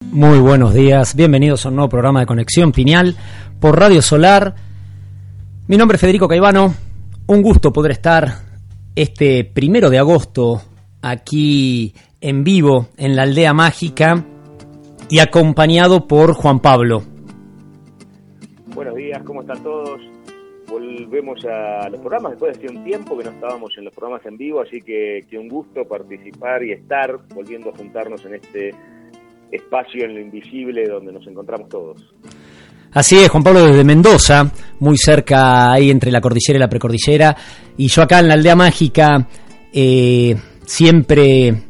Muy buenos días, bienvenidos a un nuevo programa de Conexión Piñal por Radio Solar. Mi nombre es Federico Caivano, un gusto poder estar este primero de agosto aquí en vivo en la aldea mágica y acompañado por Juan Pablo. Buenos días, ¿cómo están todos? Volvemos a los programas después de un tiempo que no estábamos en los programas en vivo, así que, que un gusto participar y estar volviendo a juntarnos en este espacio en lo invisible donde nos encontramos todos. Así es, Juan Pablo desde Mendoza, muy cerca ahí entre la cordillera y la precordillera, y yo acá en la aldea mágica, eh, siempre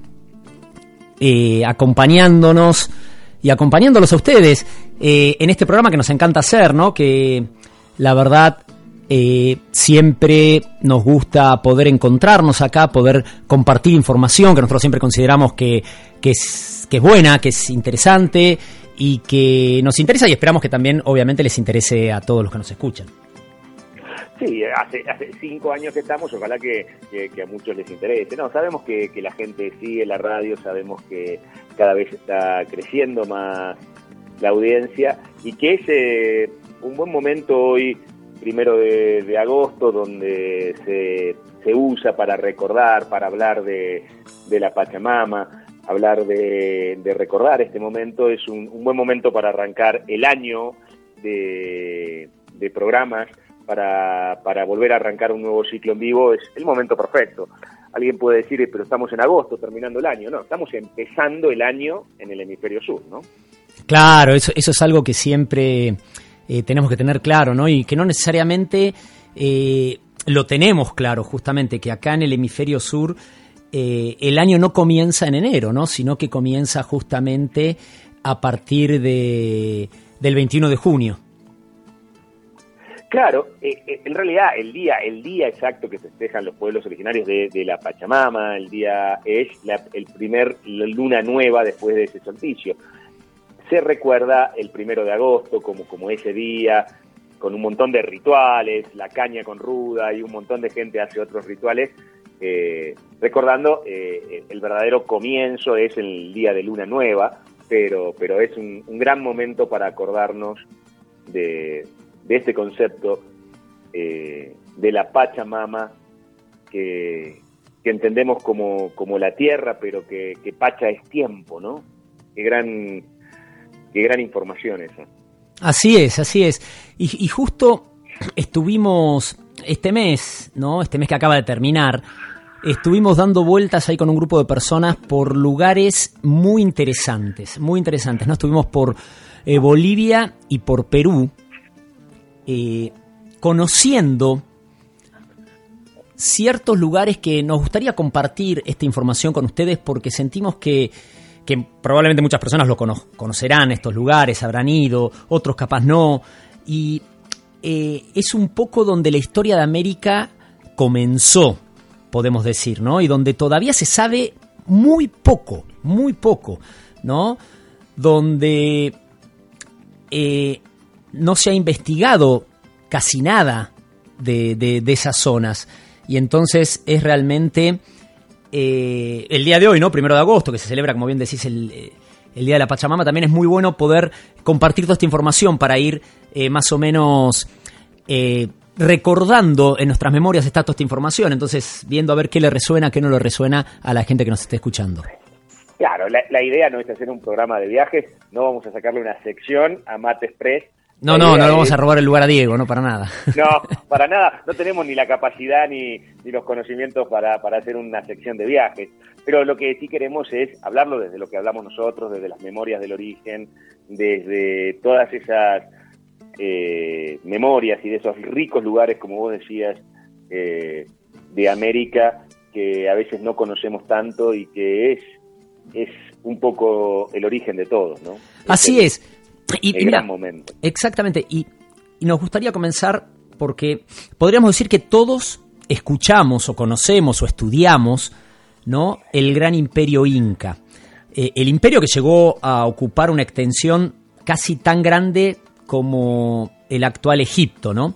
eh, acompañándonos y acompañándolos a ustedes eh, en este programa que nos encanta hacer, ¿no? Que la verdad eh, siempre nos gusta poder encontrarnos acá, poder compartir información que nosotros siempre consideramos que, que, es, buena, que es interesante y que nos interesa y esperamos que también obviamente les interese a todos los que nos escuchan. Sí, hace, hace cinco años que estamos, ojalá que, que, a muchos les interese. No, sabemos que, que, la gente sigue la radio, sabemos que cada vez está creciendo más la audiencia y que es eh, un buen momento hoy, primero de, agosto, donde se, se, usa para recordar, para hablar de, de la Pachamama, hablar de, recordar este momento, es un, un buen momento para arrancar el año de, de programas para, para volver a arrancar un nuevo ciclo en vivo es el momento perfecto. Alguien puede decir, pero estamos en agosto, terminando el año. No, estamos empezando el año en el hemisferio sur, ¿no? Claro, eso, eso es algo que siempre eh, tenemos que tener claro, ¿no? Y que no necesariamente eh, lo tenemos claro, justamente, que acá en el hemisferio sur eh, el año no comienza en enero, ¿no? Sino que comienza justamente a partir de, del 21 de junio. Claro, en realidad el día, el día exacto que festejan los pueblos originarios de, de la Pachamama, el día es la, el primer luna nueva después de ese solsticio. Se recuerda el primero de agosto como, como ese día, con un montón de rituales, la caña con ruda y un montón de gente hace otros rituales, eh, recordando eh, el verdadero comienzo es el día de luna nueva, pero, pero es un, gran momento para acordarnos de, de este concepto eh, de la Pachamama que, que entendemos como, como, la tierra, pero que, que, Pacha es tiempo, ¿no? Qué gran, qué gran información esa. Así es, así es. Y, justo estuvimos este mes, ¿no? Este mes que acaba de terminar, estuvimos dando vueltas ahí con un grupo de personas por lugares muy interesantes, muy interesantes, ¿no? Estuvimos por eh, Bolivia y por Perú, eh, conociendo ciertos lugares que nos gustaría compartir esta información con ustedes porque sentimos que, que probablemente muchas personas lo cono conocerán, estos lugares, habrán ido, otros capaz no, y eh, es un poco donde la historia de América comenzó, podemos decir, ¿no? Y donde todavía se sabe muy poco, muy poco, ¿no? Donde eh, no se ha investigado casi nada de, de esas zonas. Y entonces es realmente eh, el día de hoy, ¿no? Primero de agosto, que se celebra, como bien decís, el, el, Día de la Pachamama, también es muy bueno poder compartir toda esta información para ir eh, más o menos eh, recordando en nuestras memorias está toda esta información. Entonces, viendo a ver qué le resuena, qué no le resuena a la gente que nos esté escuchando. Claro, la, la idea no es hacer un programa de viajes, no vamos a sacarle una sección a Mate Express no, no, no le vamos a robar el lugar a Diego, no para nada. No, para nada. No tenemos ni la capacidad ni, ni los conocimientos para, para, hacer una sección de viajes. Pero lo que sí queremos es hablarlo desde lo que hablamos nosotros, desde las memorias del origen, desde todas esas eh, memorias y de esos ricos lugares, como vos decías, eh, de América, que a veces no conocemos tanto y que es, es un poco el origen de todo, ¿no? Así es. Y, el gran momento. Exactamente. Y, y nos gustaría comenzar porque podríamos decir que todos escuchamos o conocemos o estudiamos ¿no? el gran imperio inca. Eh, el imperio que llegó a ocupar una extensión casi tan grande como el actual Egipto. ¿no?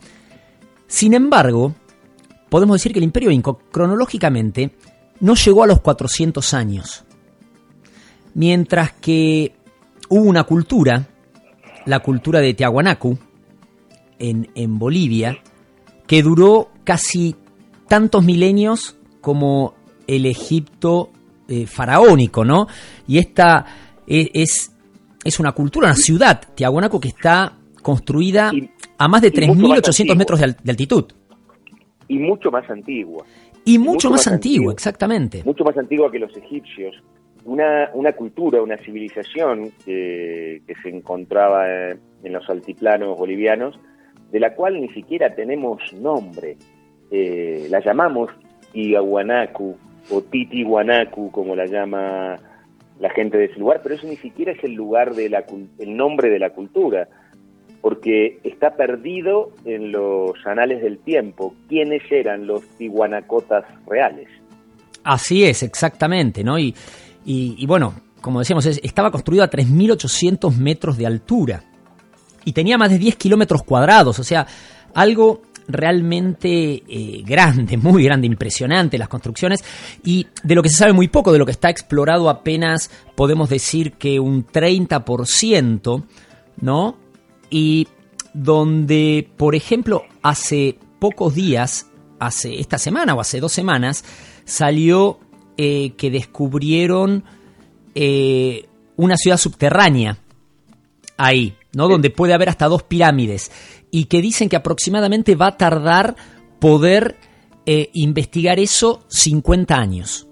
Sin embargo, podemos decir que el imperio inca cronológicamente no llegó a los 400 años. Mientras que hubo una cultura, la cultura de Tiahuanacu, en, en Bolivia, que duró casi tantos milenios como el Egipto eh, faraónico, ¿no? Y esta e, es, es, una cultura, una ciudad, Tiahuanaco, que está construida a más de 3.800 metros de, altitud. Y mucho más antigua. Y mucho, más, antigua, exactamente. Mucho más antigua que los egipcios. Una, una cultura, una civilización que, que se encontraba en los altiplanos bolivianos, de la cual ni siquiera tenemos nombre. Eh, la llamamos Tiahuanacu o Titihuanacu, como la llama la gente de ese lugar, pero eso ni siquiera es el lugar de la el nombre de la cultura, porque está perdido en los anales del tiempo quiénes eran los tihuanacotas reales. Así es, exactamente, ¿no? Y, y, bueno, como decíamos, estaba construido a 3.800 metros de altura y tenía más de 10 kilómetros cuadrados, o sea, algo realmente eh, grande, muy grande, impresionante las construcciones y de lo que se sabe muy poco, de lo que está explorado apenas podemos decir que un 30%, ¿no? Y donde, por ejemplo, hace pocos días, hace esta semana o hace dos semanas, salió eh, que descubrieron eh, una ciudad subterránea ahí, ¿no? Donde puede haber hasta dos pirámides y que dicen que aproximadamente va a tardar poder eh, investigar eso 50 años.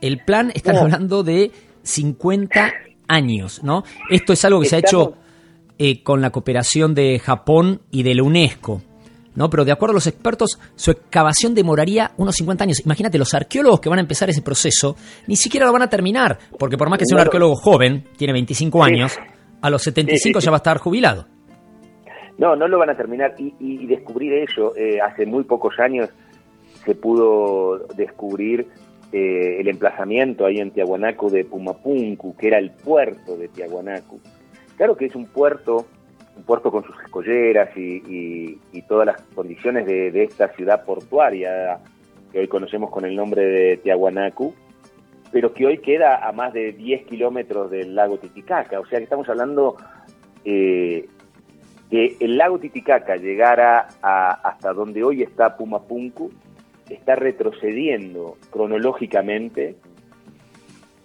El plan, están oh. hablando de 50 años, ¿no? Esto es algo que se ha hecho con la cooperación de Japón y de la UNESCO. ¿No? Pero de acuerdo a los expertos, su excavación demoraría unos 50 años. Imagínate, los arqueólogos que van a empezar ese proceso ni siquiera lo van a terminar, porque por más que sea un arqueólogo joven, tiene 25 años, a los 75 ya va a estar jubilado. No, no lo van a terminar. Y, descubrir eso, eh, hace muy pocos años se pudo descubrir eh, el emplazamiento ahí en Tiahuanaco de Pumapunku, que era el puerto de Tiahuanaco. Claro que es un puerto, un puerto con sus escolleras y, todas las condiciones de, esta ciudad portuaria que hoy conocemos con el nombre de Tiahuanacu, pero que hoy queda a más de 10 kilómetros del lago Titicaca. O sea que estamos hablando eh, que el lago Titicaca llegara hasta donde hoy está Pumapunku, está retrocediendo cronológicamente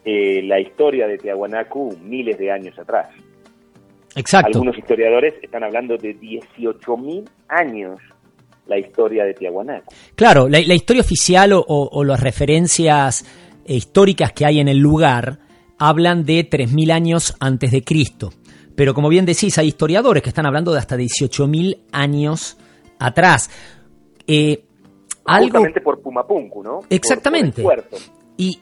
eh, la historia de Tiahuanacu miles de años atrás. Exacto. Algunos historiadores están hablando de 18.000 años la historia de Tiahuanacu. Claro, la, historia oficial o, las referencias eh, históricas que hay en el lugar hablan de 3.000 años antes de Cristo. Pero como bien decís, hay historiadores que están hablando de hasta 18.000 años atrás. Eh, algo... por Pumapunku, ¿no? Exactamente. y,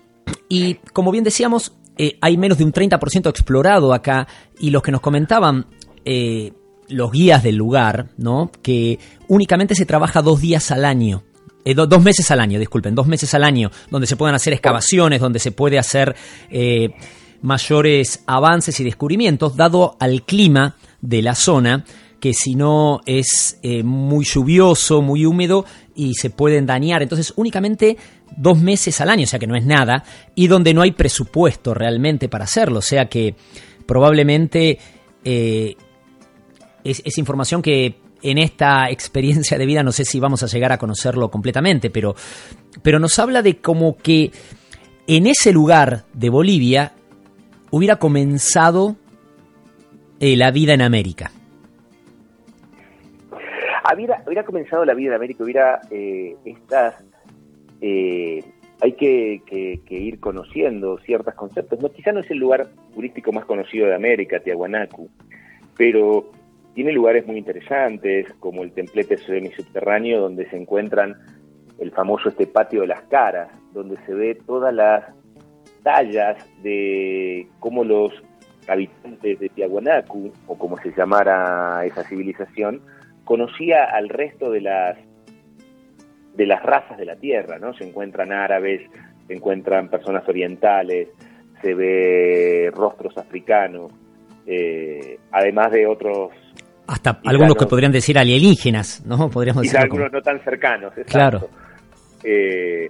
y como bien decíamos, eh, hay menos de un 30% explorado acá y los que nos comentaban eh, los guías del lugar, ¿no? Que únicamente se trabaja dos días al año. Eh, dos meses al año, disculpen, dos meses al año, donde se puedan hacer excavaciones, donde se puede hacer mayores avances y descubrimientos, dado al clima de la zona, que si no es eh, muy lluvioso, muy húmedo y se pueden dañar. Entonces únicamente dos meses al año, o sea que no es nada, y donde no hay presupuesto realmente para hacerlo, o sea que probablemente eh, es, información que en esta experiencia de vida no sé si vamos a llegar a conocerlo completamente, pero, pero nos habla de como que en ese lugar de Bolivia hubiera comenzado eh, la vida en América. Hubiera, hubiera, comenzado la vida en América, hubiera eh, estas... Eh, hay que, ir conociendo ciertos conceptos. No, quizá no es el lugar turístico más conocido de América, Tiahuanacu, pero tiene lugares muy interesantes, como el templete semisubterráneo, donde se encuentran el famoso este patio de las caras, donde se ve todas las tallas de cómo los habitantes de Tiahuanacu, o como se llamara esa civilización, conocía al resto de las de las razas de la tierra, ¿no? Se encuentran árabes, se encuentran personas orientales, se ve rostros africanos, eh, además de otros hasta algunos que podrían decir alienígenas, ¿no? Podríamos decir. algunos no tan cercanos, exacto. Claro. Eh,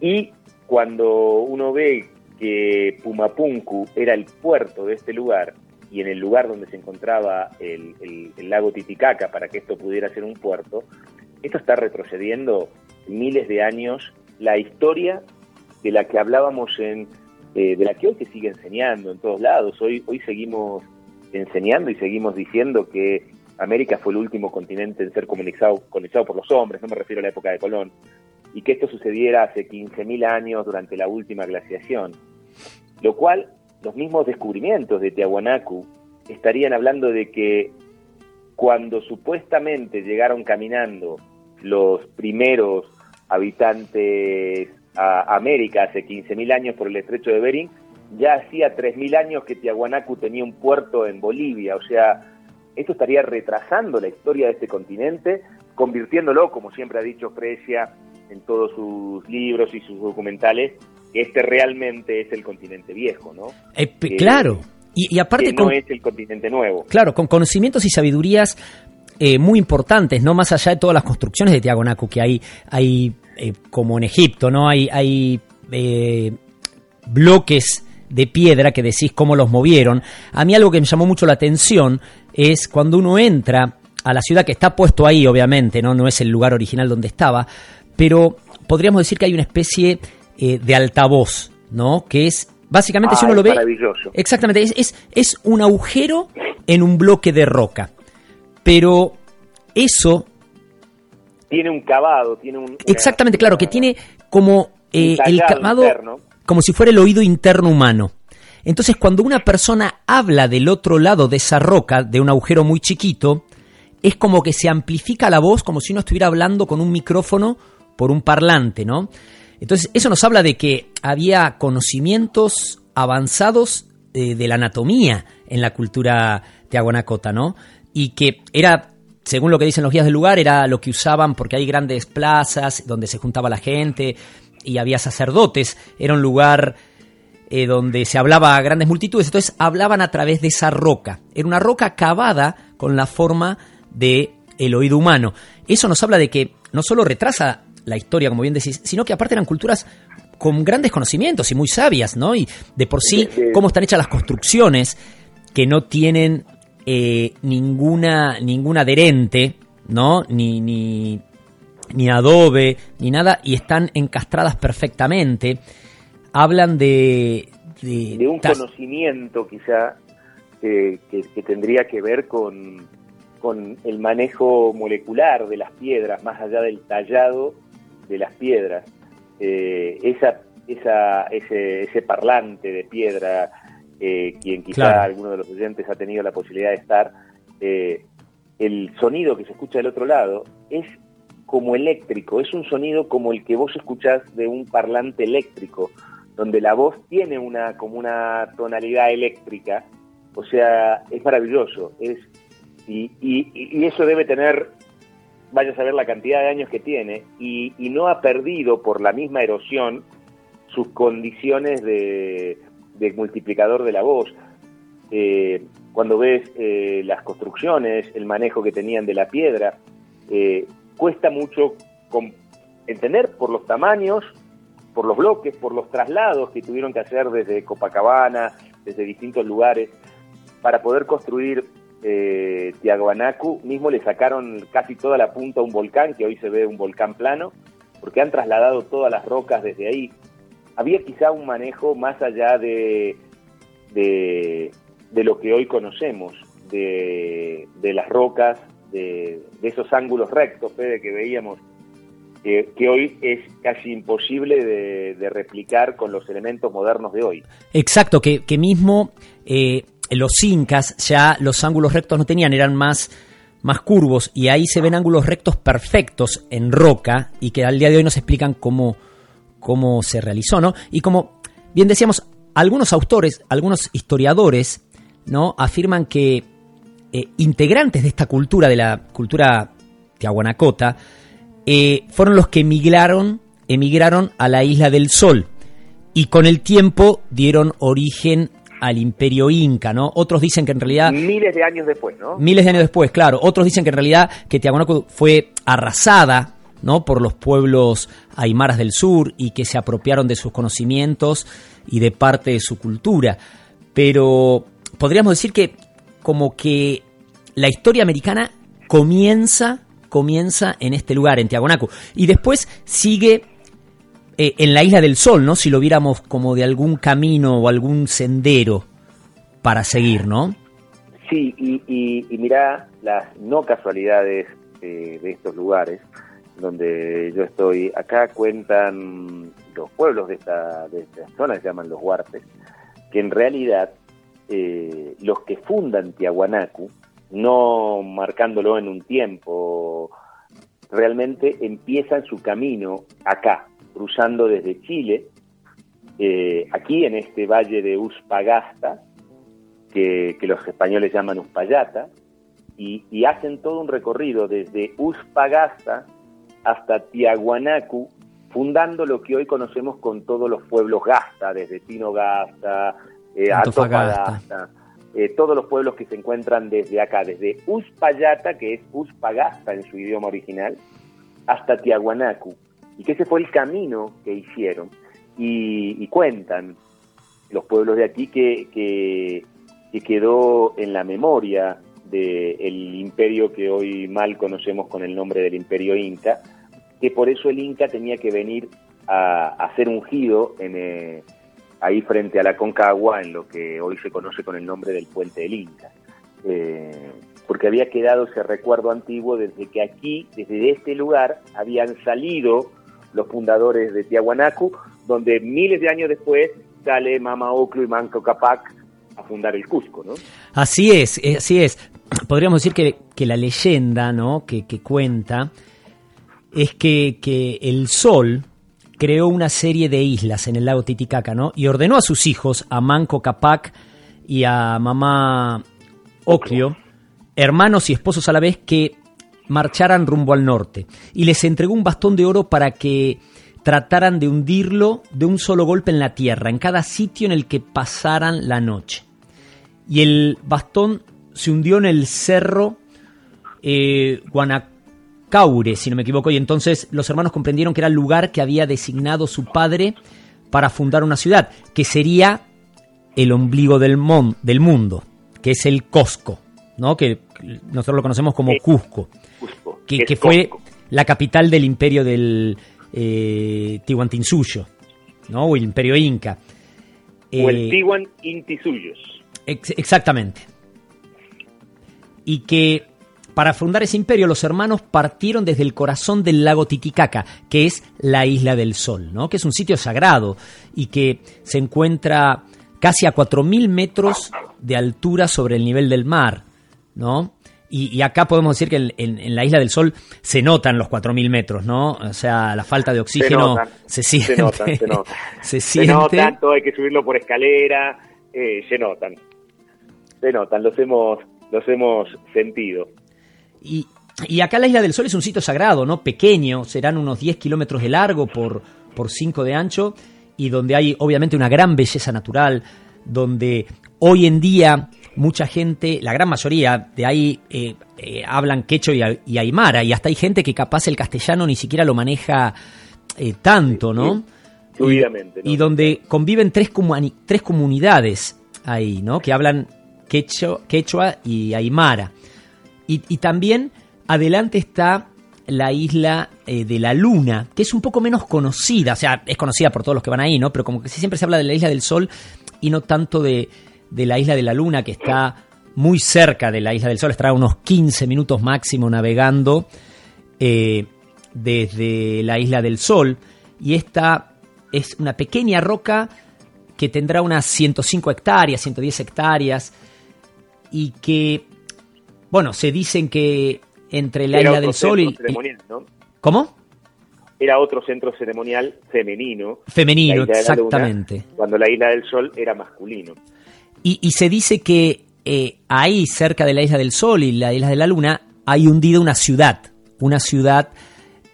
y cuando uno ve que Pumapunku era el puerto de este lugar y en el lugar donde se encontraba el, lago Titicaca para que esto pudiera ser un puerto, esto está retrocediendo miles de años la historia de la que hablábamos en, eh, de la que hoy se sigue enseñando en todos lados. Hoy, hoy seguimos enseñando y seguimos diciendo que América fue el último continente en ser colonizado, por los hombres, no me refiero a la época de Colón, y que esto sucediera hace 15.000 años durante la última glaciación. Lo cual, los mismos descubrimientos de Tiahuanacu estarían hablando de que cuando supuestamente llegaron caminando los primeros habitantes a América hace 15.000 años por el estrecho de Bering, ya hacía 3.000 años que Tiahuanacu tenía un puerto en Bolivia, o sea, esto estaría retrasando la historia de este continente, convirtiéndolo, como siempre ha dicho Fresia en todos sus libros y sus documentales, que este realmente es el continente viejo, ¿no? Eh, claro. Y, aparte no es el continente nuevo. Claro, con conocimientos y sabidurías eh, muy importantes, no más allá de todas las construcciones de Tiahuanacu que hay, hay eh, como en Egipto, ¿no? Hay, hay bloques de piedra que decís cómo los movieron. A mí algo que me llamó mucho la atención es cuando uno entra a la ciudad que está puesto ahí, obviamente, ¿no? No es el lugar original donde estaba, pero podríamos decir que hay una especie eh, de altavoz, ¿no? Que es, básicamente, si uno ah, lo ve... Maravilloso. Exactamente, es, es, es un agujero en un bloque de roca. Pero eso tiene un cavado, tiene un... Exactamente, claro, que tiene como eh, el cavado como si fuera el oído interno humano. Entonces, cuando una persona habla del otro lado de esa roca, de un agujero muy chiquito, es como que se amplifica la voz como si uno estuviera hablando con un micrófono por un parlante, ¿no? Entonces, eso nos habla de que había conocimientos avanzados eh, de la anatomía en la cultura teaguanacota, ¿no? Y que era, según lo que dicen los guías del lugar, era lo que usaban porque hay grandes plazas donde se juntaba la gente, y había sacerdotes, era un lugar eh, donde se hablaba a grandes multitudes, entonces hablaban a través de esa roca. Era una roca cavada con la forma de el oído humano. Eso nos habla de que no solo retrasa la historia, como bien decís, sino que aparte eran culturas con grandes conocimientos y muy sabias, ¿no? Y de por sí, cómo están hechas las construcciones que no tienen eh, ninguna, ningún adherente, ¿no? Ni, ni, ni adobe, ni nada, y están encastradas perfectamente. Hablan de... De, un conocimiento quizá que, tendría que ver con, con el manejo molecular de las piedras, más allá del tallado de las piedras. Eh, esa, esa, ese, ese parlante de piedra, eh, quien quizá alguno de los oyentes ha tenido la posibilidad de estar, eh, el sonido que se escucha del otro lado es como eléctrico, es un sonido como el que vos escuchás de un parlante eléctrico, donde la voz tiene una como una tonalidad eléctrica, o sea, es maravilloso, es y, y, eso debe tener, vaya a saber la cantidad de años que tiene, y, no ha perdido por la misma erosión sus condiciones de, multiplicador de la voz. Eh, cuando ves eh, las construcciones, el manejo que tenían de la piedra, eh, cuesta mucho entender por los tamaños, por los bloques, por los traslados que tuvieron que hacer desde Copacabana, desde distintos lugares, para poder construir eh, Tiahuanacu. Mismo le sacaron casi toda la punta a un volcán, que hoy se ve un volcán plano, porque han trasladado todas las rocas desde ahí. Había quizá un manejo más allá de, de, lo que hoy conocemos, de, las rocas, de, esos ángulos rectos, Fede, que veíamos, que hoy es casi imposible de, replicar con los elementos modernos de hoy. Exacto, que, que mismo eh, los incas ya los ángulos rectos no tenían, eran más más curvos y ahí se ven ángulos rectos perfectos en roca y que al día de hoy nos explican cómo, cómo se realizó, ¿no? Y como Bien decíamos, algunos autores, algunos historiadores, ¿no? afirman que eh, integrantes de esta cultura, de la cultura tiahuanacota, eh, fueron los que emigraron, emigraron a la isla del Sol y con el tiempo dieron origen al imperio inca, ¿no? Otros dicen que en realidad... Miles de años después, ¿no? Miles de años después, claro. Otros dicen que en realidad que Tiahuanaco fue arrasada, ¿no? Por los pueblos aymaras del sur y que se apropiaron de sus conocimientos y de parte de su cultura. Pero podríamos decir que como que la historia americana comienza, comienza en este lugar, en Tiahuanaco. Y después sigue eh, en la isla del Sol, ¿no? Si lo viéramos como de algún camino o algún sendero para seguir, ¿no? Sí, y, y, mirá las no casualidades eh, de estos lugares donde yo estoy. Acá cuentan los pueblos de esta, de esta zona, se llaman los huartes, que en realidad eh, los que fundan Tiahuanacu, no marcándolo en un tiempo, realmente empiezan su camino acá, cruzando desde Chile, eh, aquí en este valle de Uspagasta, que, los españoles llaman Uspallata, y, hacen todo un recorrido desde Uspagasta hasta Tiahuanacu, fundando lo que hoy conocemos con todos los pueblos Gasta, desde Tinogasta, eh, Antofagasta, eh, todos los pueblos que se encuentran desde acá, desde Uspallata, que es Uspagasta en su idioma original, hasta Tiahuanacu y que ese fue el camino que hicieron. Y, cuentan los pueblos de aquí que, que, quedó en la memoria del imperio que hoy mal conocemos con el nombre del imperio inca, que por eso el inca tenía que venir a, ser ungido en, eh, ahí frente a la Concagua, en lo que hoy se conoce con el nombre del puente del Inca. Eh, porque había quedado ese recuerdo antiguo desde que aquí, desde este lugar, habían salido los fundadores de Tiahuanacu, donde miles de años después sale Mama Oclo y Manco Capac a fundar el Cusco, ¿no? Así es, eh, así es. Podríamos decir que, que la leyenda, ¿no? Que, que cuenta es que, que, el sol creó una serie de islas en el lago Titicaca, ¿no? Y ordenó a sus hijos, a Manco Capac y a Mamá Oclio, hermanos y esposos a la vez, que marcharan rumbo al norte y les entregó un bastón de oro para que trataran de hundirlo de un solo golpe en la tierra, en cada sitio en el que pasaran la noche. Y el bastón se hundió en el cerro eh, Guanacaure, si no me equivoco, y entonces los hermanos comprendieron que era el lugar que había designado su padre para fundar una ciudad, que sería el ombligo del, del mundo, que es el Cosco, ¿no? que nosotros lo conocemos como Cusco que, fue la capital del imperio del eh, Tihuantinsuyo, ¿no? o el imperio inca. o el eh, Tihuan exactamente. Y que para fundar ese imperio los hermanos partieron desde el corazón del lago Titicaca, que es la isla del sol, ¿no? que es un sitio sagrado y que se encuentra casi a 4.000 metros de altura sobre el nivel del mar. ¿No? Y, acá podemos decir que en, la Isla del Sol se notan los 4.000 metros, ¿no? O sea, la falta de oxígeno se, siente. Se notan, se notan. se, notan, todo hay que subirlo por escalera, eh, se notan. Se notan, los hemos, los hemos sentido. Y, y acá la Isla del Sol es un sitio sagrado, ¿no? Pequeño, serán unos 10 kilómetros de largo por, por 5 de ancho y donde hay obviamente una gran belleza natural, donde hoy en día mucha gente, la gran mayoría de ahí eh, eh, hablan quecho y, aymara, y hasta hay gente que capaz el castellano ni siquiera lo maneja eh, tanto, ¿no? Fluidamente. Y, donde conviven tres, tres comunidades ahí, ¿no? Que hablan quechua, quechua y aymara. Y, también adelante está la isla de la Luna, que es un poco menos conocida, o sea, es conocida por todos los que van ahí, ¿no? Pero como que siempre se habla de la isla del Sol y no tanto de, de la isla de la Luna, que está muy cerca de la isla del Sol, estará unos 15 minutos máximo navegando eh, desde la isla del Sol. Y esta es una pequeña roca que tendrá unas 105 hectáreas, 110 hectáreas, y que, bueno, se dicen que entre la isla del Sol y... ¿Cómo? era otro centro ceremonial femenino. Femenino, exactamente. cuando la Isla del Sol era masculino. Y, se dice que eh, ahí, cerca de la Isla del Sol y la Isla de la Luna, hay hundida una ciudad. Una ciudad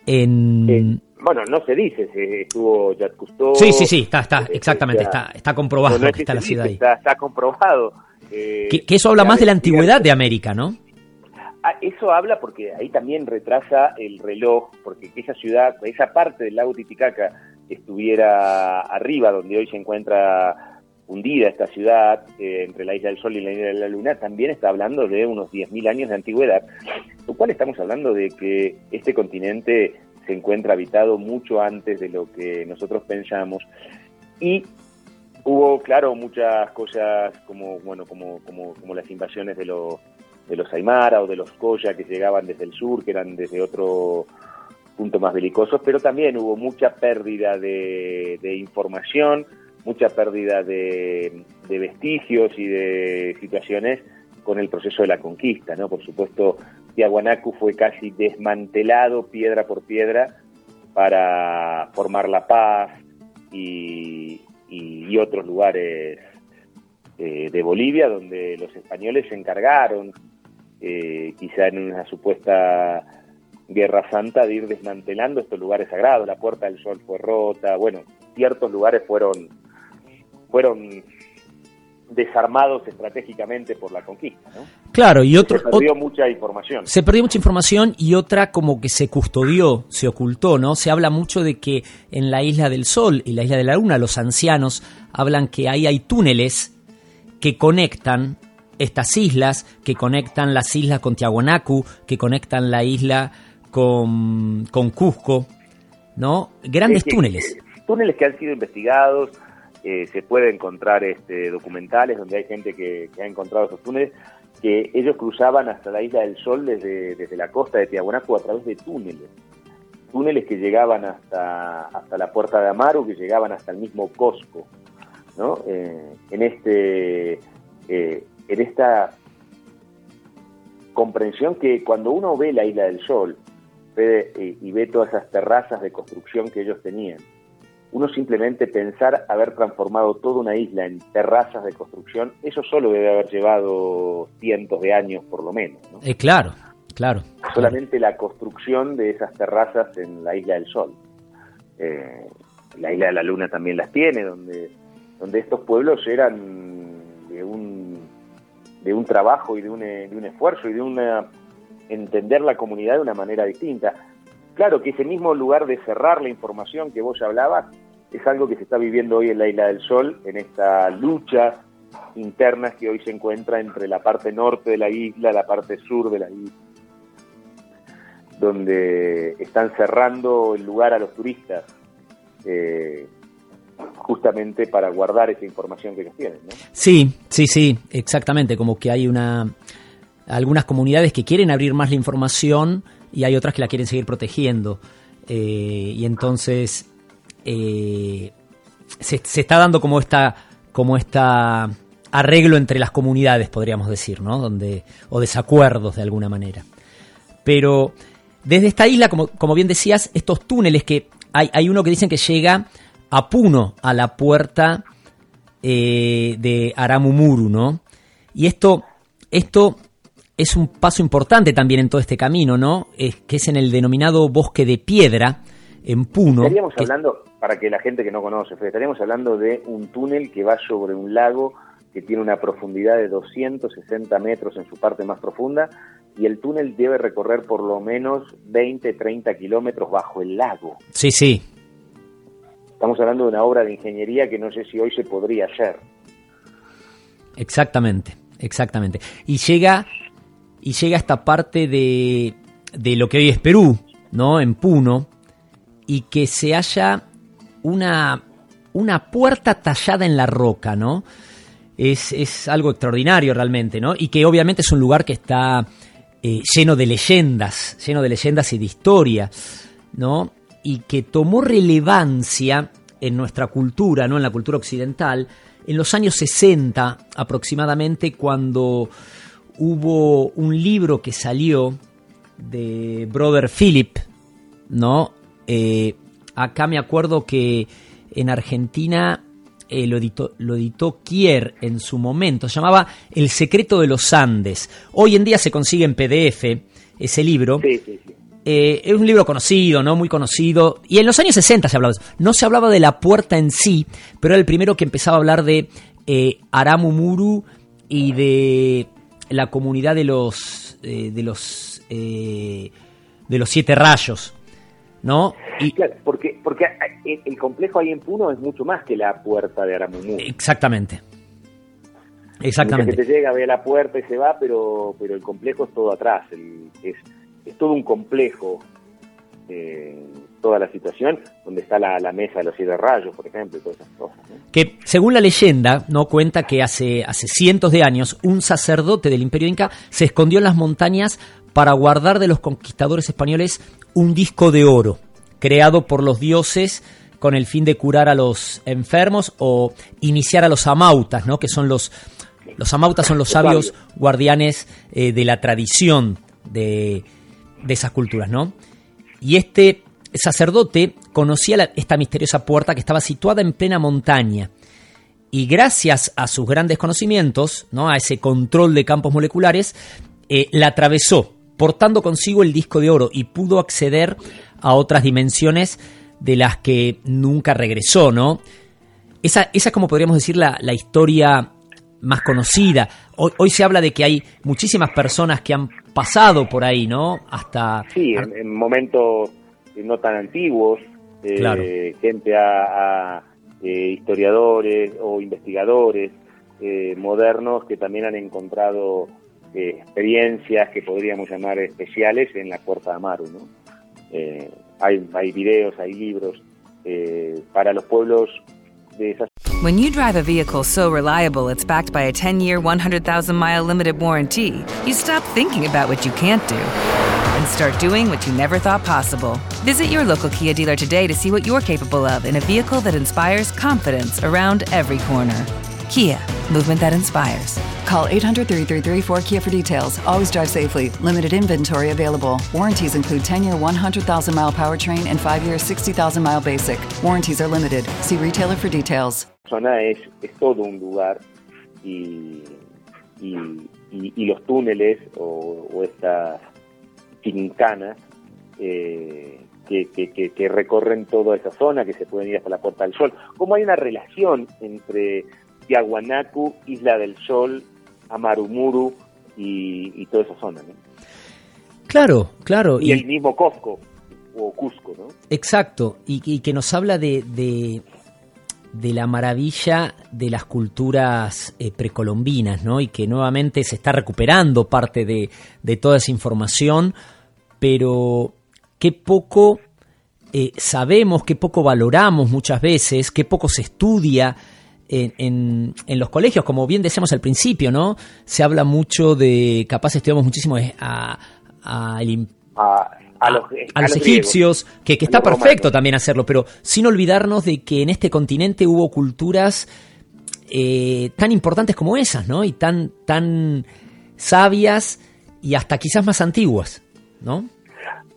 en... Eh, bueno, no se dice, se estuvo Jacques Cousteau. Sí, sí, sí, está, está, eh, exactamente, está, está comprobado que está la ciudad ahí. Está, comprobado. que, eso habla más de la antigüedad de América, ¿no? Ah, eso habla porque ahí también retrasa el reloj, porque esa ciudad, esa parte del lago Titicaca estuviera arriba, donde hoy se encuentra hundida esta ciudad, eh, entre la Isla del Sol y la Isla de la Luna, también está hablando de unos 10.000 años de antigüedad, lo cual estamos hablando de que este continente se encuentra habitado mucho antes de lo que nosotros pensamos. Y hubo, claro, muchas cosas como, bueno, como, como, como las invasiones de los de los Aymara o de los Koya que llegaban desde el sur, que eran desde otro punto más belicosos, pero también hubo mucha pérdida de, información, mucha pérdida de, vestigios y de situaciones con el proceso de la conquista, ¿no? Por supuesto, Tiahuanacu fue casi desmantelado piedra por piedra para formar La Paz y, otros lugares eh, de Bolivia, donde los españoles se encargaron eh, quizá en una supuesta guerra santa, de ir desmantelando estos lugares sagrados. La Puerta del Sol fue rota, bueno, ciertos lugares fueron, fueron desarmados estratégicamente por la conquista. ¿no? Claro, y otro... Se perdió mucha información. Se perdió mucha información y otra como que se custodió, se ocultó, ¿no? Se habla mucho de que en la Isla del Sol y la Isla de la Luna los ancianos hablan que ahí hay túneles que conectan estas islas que conectan las islas con Tiahuanacu, que conectan la isla con, con Cusco, ¿no? Grandes túneles. túneles que han sido investigados, eh, se puede encontrar este, documentales donde hay gente que, ha encontrado esos túneles, que ellos cruzaban hasta la isla del Sol desde, desde la costa de Tiahuanacu a través de túneles. Túneles que llegaban hasta, hasta la puerta de Amaru, que llegaban hasta el mismo Cosco. ¿no? Eh, en este eh, en esta comprensión que cuando uno ve la isla del Sol eh, y ve todas esas terrazas de construcción que ellos tenían, uno simplemente pensar haber transformado toda una isla en terrazas de construcción, eso solo debe haber llevado cientos de años por lo menos. Eh, claro, claro. Solamente la construcción de esas terrazas en la isla del Sol. Eh, la isla de la Luna también las tiene, donde, donde estos pueblos eran de un de un trabajo y de un, de un esfuerzo y de una entender la comunidad de una manera distinta. Claro que ese mismo lugar de cerrar la información que vos hablabas es algo que se está viviendo hoy en la Isla del Sol, en esta lucha interna que hoy se encuentra entre la parte norte de la isla, la parte sur de la isla, donde están cerrando el lugar a los turistas. Eh, justamente para guardar esa información que ellos tienen. ¿no? Sí, sí, sí, exactamente, como que hay una algunas comunidades que quieren abrir más la información y hay otras que la quieren seguir protegiendo. Eh, y entonces eh, se, está dando como esta, como esta arreglo entre las comunidades, podríamos decir, ¿no? Donde, o desacuerdos de alguna manera. Pero desde esta isla, como, como bien decías, estos túneles que hay, hay uno que dicen que llega a Puno, a la puerta eh, de Aramumuru, ¿no? Y esto, esto es un paso importante también en todo este camino, ¿no? Es, que es en el denominado bosque de piedra, en Puno. Estaríamos hablando, para que la gente que no conoce, estaríamos hablando de un túnel que va sobre un lago que tiene una profundidad de 260 metros en su parte más profunda y el túnel debe recorrer por lo menos 20, 30 kilómetros bajo el lago. Sí, sí, Estamos hablando de una obra de ingeniería que no sé si hoy se podría hacer. Exactamente, exactamente. Y llega, y llega esta parte de, de lo que hoy es Perú, ¿no? En Puno, y que se haya una, una puerta tallada en la roca, ¿no? Es, es, algo extraordinario realmente, ¿no? Y que obviamente es un lugar que está eh, lleno de leyendas, lleno de leyendas y de historia, ¿no? y que tomó relevancia en nuestra cultura, ¿no? en la cultura occidental, en los años 60 aproximadamente, cuando hubo un libro que salió de Brother Philip, ¿no? Eh, acá me acuerdo que en Argentina eh, lo, editó, lo editó Kier en su momento, se llamaba El secreto de los Andes. Hoy en día se consigue en PDF ese libro. Sí, sí, sí. Eh, es un libro conocido, ¿no? Muy conocido. Y en los años 60 se hablaba de eso. No se hablaba de la puerta en sí, pero era el primero que empezaba a hablar de eh, Aramumuru y de la comunidad de los de los de los siete rayos, ¿no? Y, Claro, porque, porque el complejo ahí en Puno es mucho más que la puerta de Aramumú. exactamente. Exactamente. gente llega, ve la puerta y se va, pero, pero el complejo es todo atrás. el- es, es todo un complejo, eh, toda la situación, donde está la, la mesa de los siete rayos, por ejemplo, y todas esas cosas. ¿no? que según la leyenda, no cuenta que hace, hace cientos de años un sacerdote del Imperio Inca se escondió en las montañas para guardar de los conquistadores españoles un disco de oro creado por los dioses con el fin de curar a los enfermos o iniciar a los amautas, ¿no? que son los los amautas son los sabios sabios. guardianes eh, de la tradición de, de esas culturas, ¿no? Y este sacerdote conocía la- esta misteriosa puerta que estaba situada en plena montaña. Y gracias a sus grandes conocimientos, ¿no? a ese control de campos moleculares, eh, la atravesó, portando consigo el disco de oro y pudo acceder a otras dimensiones de las que nunca regresó, ¿no? Esa, esa es como podríamos decir la, la historia más conocida. Hoy, hoy se habla de que hay muchísimas personas que han pasado por ahí, ¿no? Hasta... Sí, en, en momentos eh, no tan antiguos, eh, Claro. gente a, a, eh, historiadores o investigadores eh, modernos que también han encontrado eh, experiencias que podríamos llamar especiales en la Puerta Amaru. ¿no? Eh, hay, hay videos, hay libros eh, para los pueblos de esas When you drive a vehicle so reliable it's backed by a 10 year, 100,000 mile limited warranty, you stop thinking about what you can't do and start doing what you never thought possible. Visit your local Kia dealer today to see what you're capable of in a vehicle that inspires confidence around every corner. Kia, movement that inspires. Call 800 333 4KIA for details. Always drive safely. Limited inventory available. Warranties include 10 year 100,000 mile powertrain and 5 year 60,000 mile basic. Warranties are limited. See retailer for details. zona es, es todo un lugar y, y, y- y los túneles o, o estas quincanas eh, que, que- que- que recorren toda esa zona, que se pueden ir hasta la Puerta del Sol. ¿Cómo hay una relación entre Tiahuanacu, Isla del Sol, Amarumuru y, y toda esa zona? ¿no? Claro, claro. Y, el mismo Cusco o Cusco, ¿no? Exacto, y, y que nos habla de, de, de la maravilla de las culturas eh, precolombinas, ¿no? Y que nuevamente se está recuperando parte de, de toda esa información, pero qué poco eh, sabemos, qué poco valoramos muchas veces, qué poco se estudia en, en- en los colegios, como bien decíamos al principio, ¿no? Se habla mucho de, capaz estudiamos muchísimo a, a el A, a los, a los griegos, egipcios, que, que está perfecto romanos. también hacerlo, pero sin olvidarnos de que en este continente hubo culturas eh, tan importantes como esas, ¿no? Y tan, tan sabias y hasta quizás más antiguas, ¿no?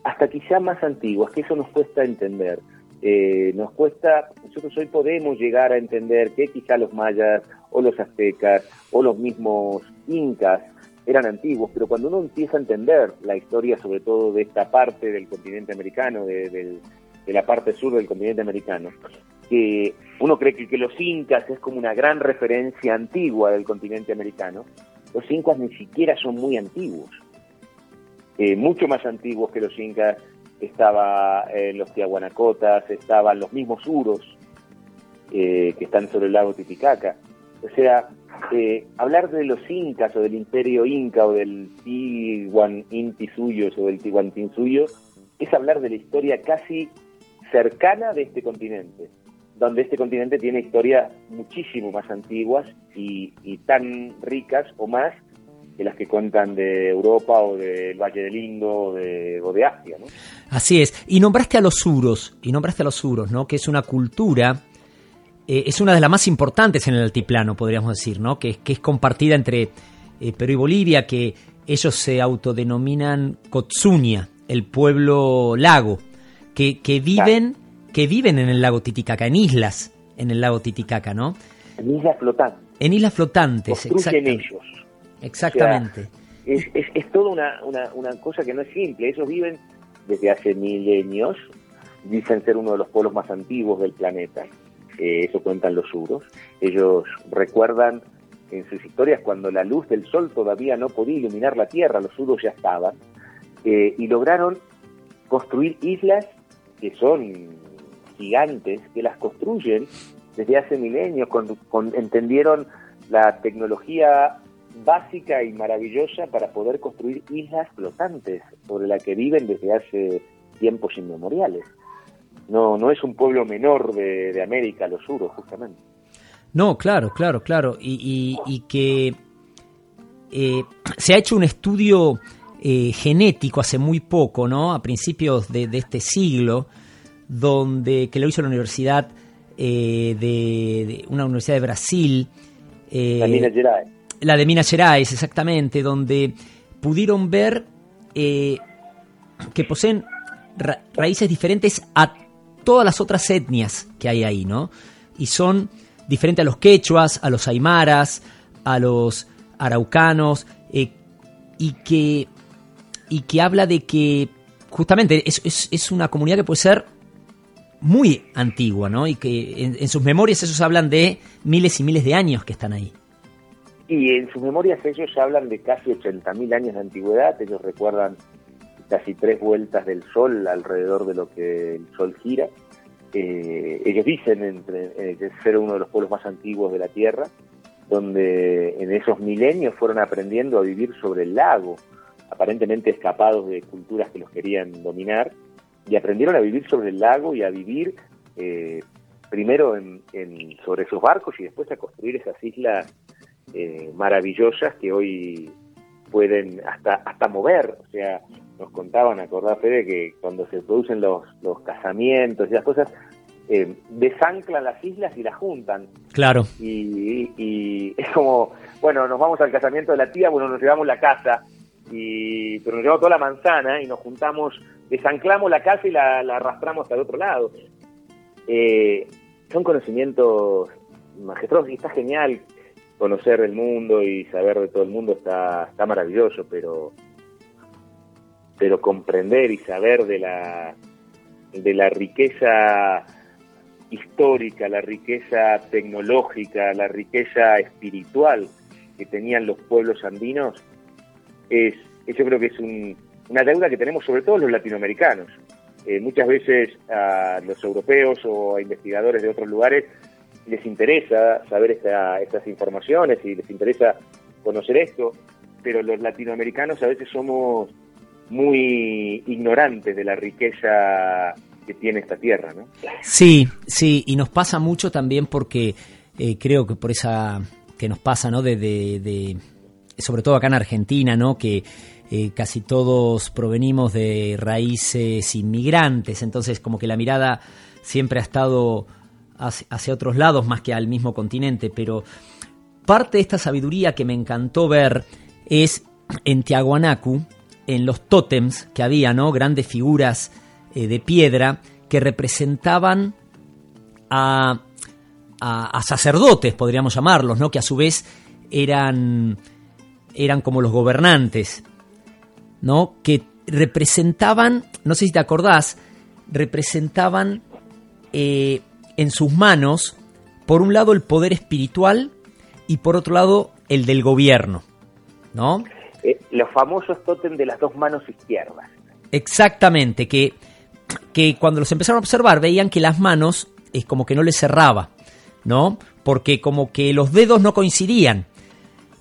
hasta quizá más antiguas, que eso nos cuesta entender. Eh, nos cuesta, nosotros hoy podemos llegar a entender que quizá los mayas o los aztecas o los mismos incas eran antiguos, pero cuando uno empieza a entender la historia, sobre todo de esta parte del continente americano, de, del- de la parte sur del continente americano, que uno cree que, que los incas es como una gran referencia antigua del continente americano, los incas ni siquiera son muy antiguos. Eh, mucho más antiguos que los incas, estaba eh, los tiahuanacotas, estaban los mismos uros eh, que están sobre el lago Titicaca. O sea, eh, hablar de los incas o del imperio inca o del Tiwan Inti suyos o del Tiwantin suyo es hablar de la historia casi cercana de este continente, donde este continente tiene historias muchísimo más antiguas y, y tan ricas o más que las que cuentan de Europa o del Valle del Indo o de, o de Asia, ¿no? Así es. Y nombraste a los suros, y nombraste a los suros, ¿no? Que es una cultura, eh, es una de las más importantes en el altiplano, podríamos decir, ¿no? Que, que es compartida entre eh, Perú y Bolivia, que ellos se autodenominan Kotsunia, el pueblo lago, que, que viven, que viven en el lago Titicaca, en islas en el lago Titicaca, ¿no? En islas flotantes. En islas flotantes, Construyen ellos. Exactamente. es, es, es toda una, una, una cosa que no es simple. Ellos viven desde hace milenios, dicen ser uno de los pueblos más antiguos del planeta. Eh, eso cuentan los suros. Ellos recuerdan en sus historias cuando la luz del sol todavía no podía iluminar la tierra, los suros ya estaban, eh, y lograron construir islas que son gigantes, que las construyen desde hace milenios, con, entendieron la tecnología básica y maravillosa para poder construir islas flotantes sobre la que viven desde hace tiempos inmemoriales. No, no es un pueblo menor de, América, los suros, justamente. No, claro, claro, claro. Y, que eh, se ha hecho un estudio eh, genético hace muy poco, ¿no? A principios de, este siglo, donde que lo hizo la universidad eh, de, una universidad de Brasil. la Minas Gerais. La de Minas Gerais, exactamente, donde pudieron ver que poseen raíces diferentes a todas las otras etnias que hay ahí, ¿no? Y son diferentes a los quechuas, a los aymaras, a los araucanos, eh, y, que, y que habla de que justamente es, una comunidad que puede ser muy antigua, ¿no? Y que en, sus memorias ellos hablan de miles y miles de años que están ahí. Y en sus memorias ellos hablan de casi 80.000 años de antigüedad, ellos recuerdan casi tres vueltas del Sol alrededor de lo que el Sol gira. Eh, ellos dicen entre, eh, ser uno de los pueblos más antiguos de la Tierra, donde en esos milenios fueron aprendiendo a vivir sobre el lago, aparentemente escapados de culturas que los querían dominar, y aprendieron a vivir sobre el lago y a vivir eh, primero en, sobre esos barcos y después a construir esas islas maravillosas que hoy pueden hasta hasta mover, o sea, nos contaban, acordá Fede, que cuando se producen los, los casamientos y las cosas, eh, desanclan las islas y las juntan. Claro. Y, es como, bueno, nos vamos al casamiento de la tía, bueno, nos llevamos la casa, y, pero nos llevamos toda la manzana y nos juntamos, desanclamos la casa y la, arrastramos al otro lado. Eh, son conocimientos majestuosos y está genial conocer el mundo y saber de todo el mundo, está, está maravilloso, pero pero comprender y saber de la, de la riqueza histórica, la riqueza tecnológica, la riqueza espiritual que tenían los pueblos andinos, es, yo creo que es una deuda que tenemos sobre todo los latinoamericanos. Eh, muchas veces a los europeos o a investigadores de otros lugares les interesa saber estas informaciones y les interesa conocer esto, pero los latinoamericanos a veces somos muy ignorantes de la riqueza que tiene esta tierra, ¿no? Sí, sí, y nos pasa mucho también porque eh, creo que por esa que nos pasa, ¿no? De, sobre todo acá en Argentina, ¿no? Que eh, casi todos provenimos de raíces inmigrantes, entonces como que la mirada siempre ha estado hacia, otros lados más que al mismo continente, pero parte de esta sabiduría que me encantó ver es en Tiahuanacu, en los tótems que había, ¿no? Grandes figuras eh, de piedra que representaban a, a, sacerdotes, podríamos llamarlos, ¿no? Que a su vez eran, eran como los gobernantes, ¿no? Que representaban, no sé si te acordás, representaban eh, en sus manos, por un lado, el poder espiritual y por otro lado, el del gobierno, ¿no? Eh, los famosos tótem de las dos manos izquierdas. Exactamente, que, que cuando los empezaron a observar veían que las manos es como que no les cerraba, ¿no? Porque como que los dedos no coincidían.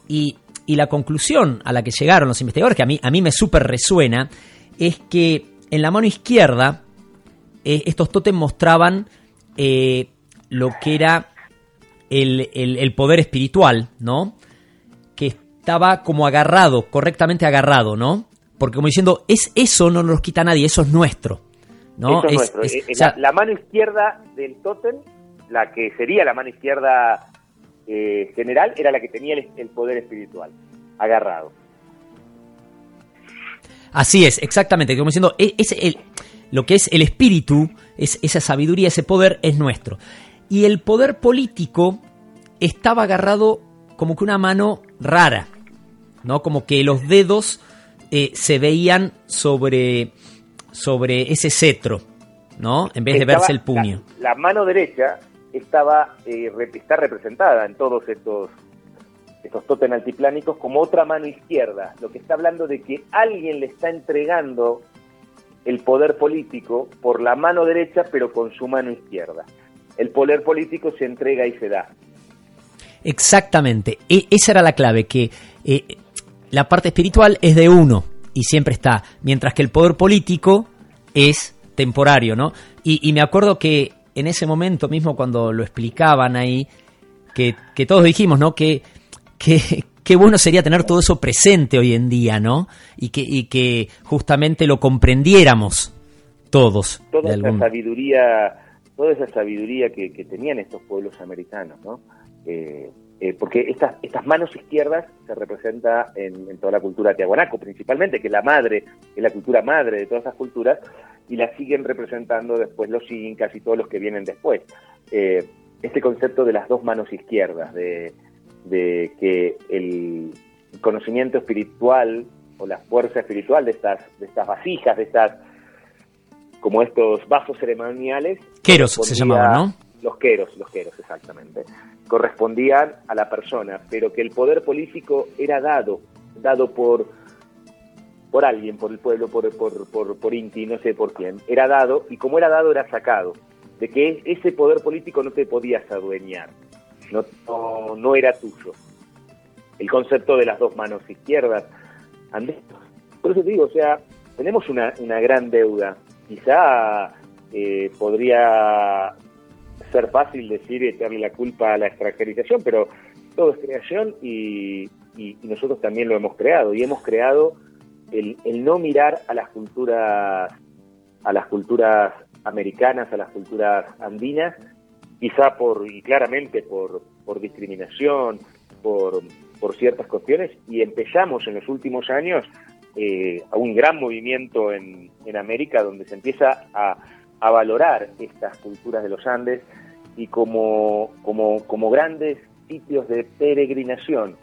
Y, la conclusión a la que llegaron los investigadores, que a mí, a mí me súper resuena, es que en la mano izquierda eh, estos tótems mostraban eh, lo que era el, el, poder espiritual, ¿no? Que estaba como agarrado, correctamente agarrado, ¿no? Porque como diciendo, es eso no nos quita nadie, eso es nuestro. ¿no? es, eh, eh, la, mano izquierda del tótem, la que sería la mano izquierda eh, general, era la que tenía el, poder espiritual, agarrado. Así es, exactamente, como diciendo, e, es, el, lo que es el espíritu, es, esa sabiduría, ese poder es nuestro. Y el poder político estaba agarrado como que una mano rara, ¿no? Como que los dedos eh, se veían sobre, sobre ese cetro, ¿no? En vez de verse el puño. La, mano derecha estaba eh, está representada en todos estos estos totem altiplánicos como otra mano izquierda, lo que está hablando de que alguien le está entregando el poder político por la mano derecha, pero con su mano izquierda. El poder político se entrega y se da. Exactamente, e, esa era la clave, que eh, la parte espiritual es de uno y siempre está, mientras que el poder político es temporario, ¿no? Y, me acuerdo que en ese momento mismo cuando lo explicaban ahí, que, que todos dijimos, ¿no? Que qué, bueno sería tener todo eso presente hoy en día, ¿no? Y que, y que justamente lo comprendiéramos todos. Toda esa sabiduría, toda esa sabiduría que, tenían estos pueblos americanos, ¿no? Eh, eh, porque estas, estas manos izquierdas se representa en, toda la cultura tiahuanaco, principalmente, que es la madre, es la cultura madre de todas esas culturas, y la siguen representando después los incas y todos los que vienen después. Eh, este concepto de las dos manos izquierdas, de, de que el conocimiento espiritual o la fuerza espiritual de estas, de estas vasijas, de estas, como estos vasos ceremoniales. Queros se llamaban, ¿no? Los queros, los queros, exactamente. Correspondían a la persona, pero que el poder político era dado, dado por, por alguien, por el pueblo, por, por, por, por Inti, no sé por quién. Era dado, y como era dado, era sacado. De que ese poder político no te podías adueñar no, no, era tuyo. El concepto de las dos manos izquierdas. Andrés, por eso te digo, o sea, tenemos una, una gran deuda. Quizá eh, podría ser fácil decir y echarle la culpa a la extranjerización, pero todo es creación y, nosotros también lo hemos creado. Y hemos creado el, el no mirar a las culturas a las culturas americanas, a las culturas andinas, quizá por, y claramente por, por discriminación, por, por ciertas cuestiones, y empezamos en los últimos años eh, a un gran movimiento en, en América donde se empieza a, a, valorar estas culturas de los Andes y como, como, como grandes sitios de peregrinación,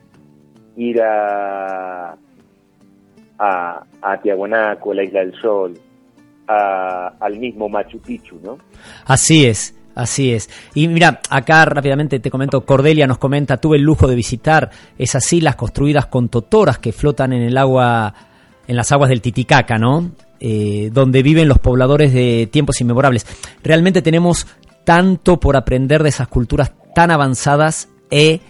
ir a, a, a Tiahuanaco, la Isla del Sol, a, al mismo Machu Picchu, ¿no? Así es. Así es. Y mira, acá rápidamente te comento, Cordelia nos comenta, tuve el lujo de visitar esas islas construidas con totoras que flotan en el agua, en las aguas del Titicaca, ¿no? Eh, donde viven los pobladores de tiempos inmemorables. Realmente tenemos tanto por aprender de esas culturas tan avanzadas e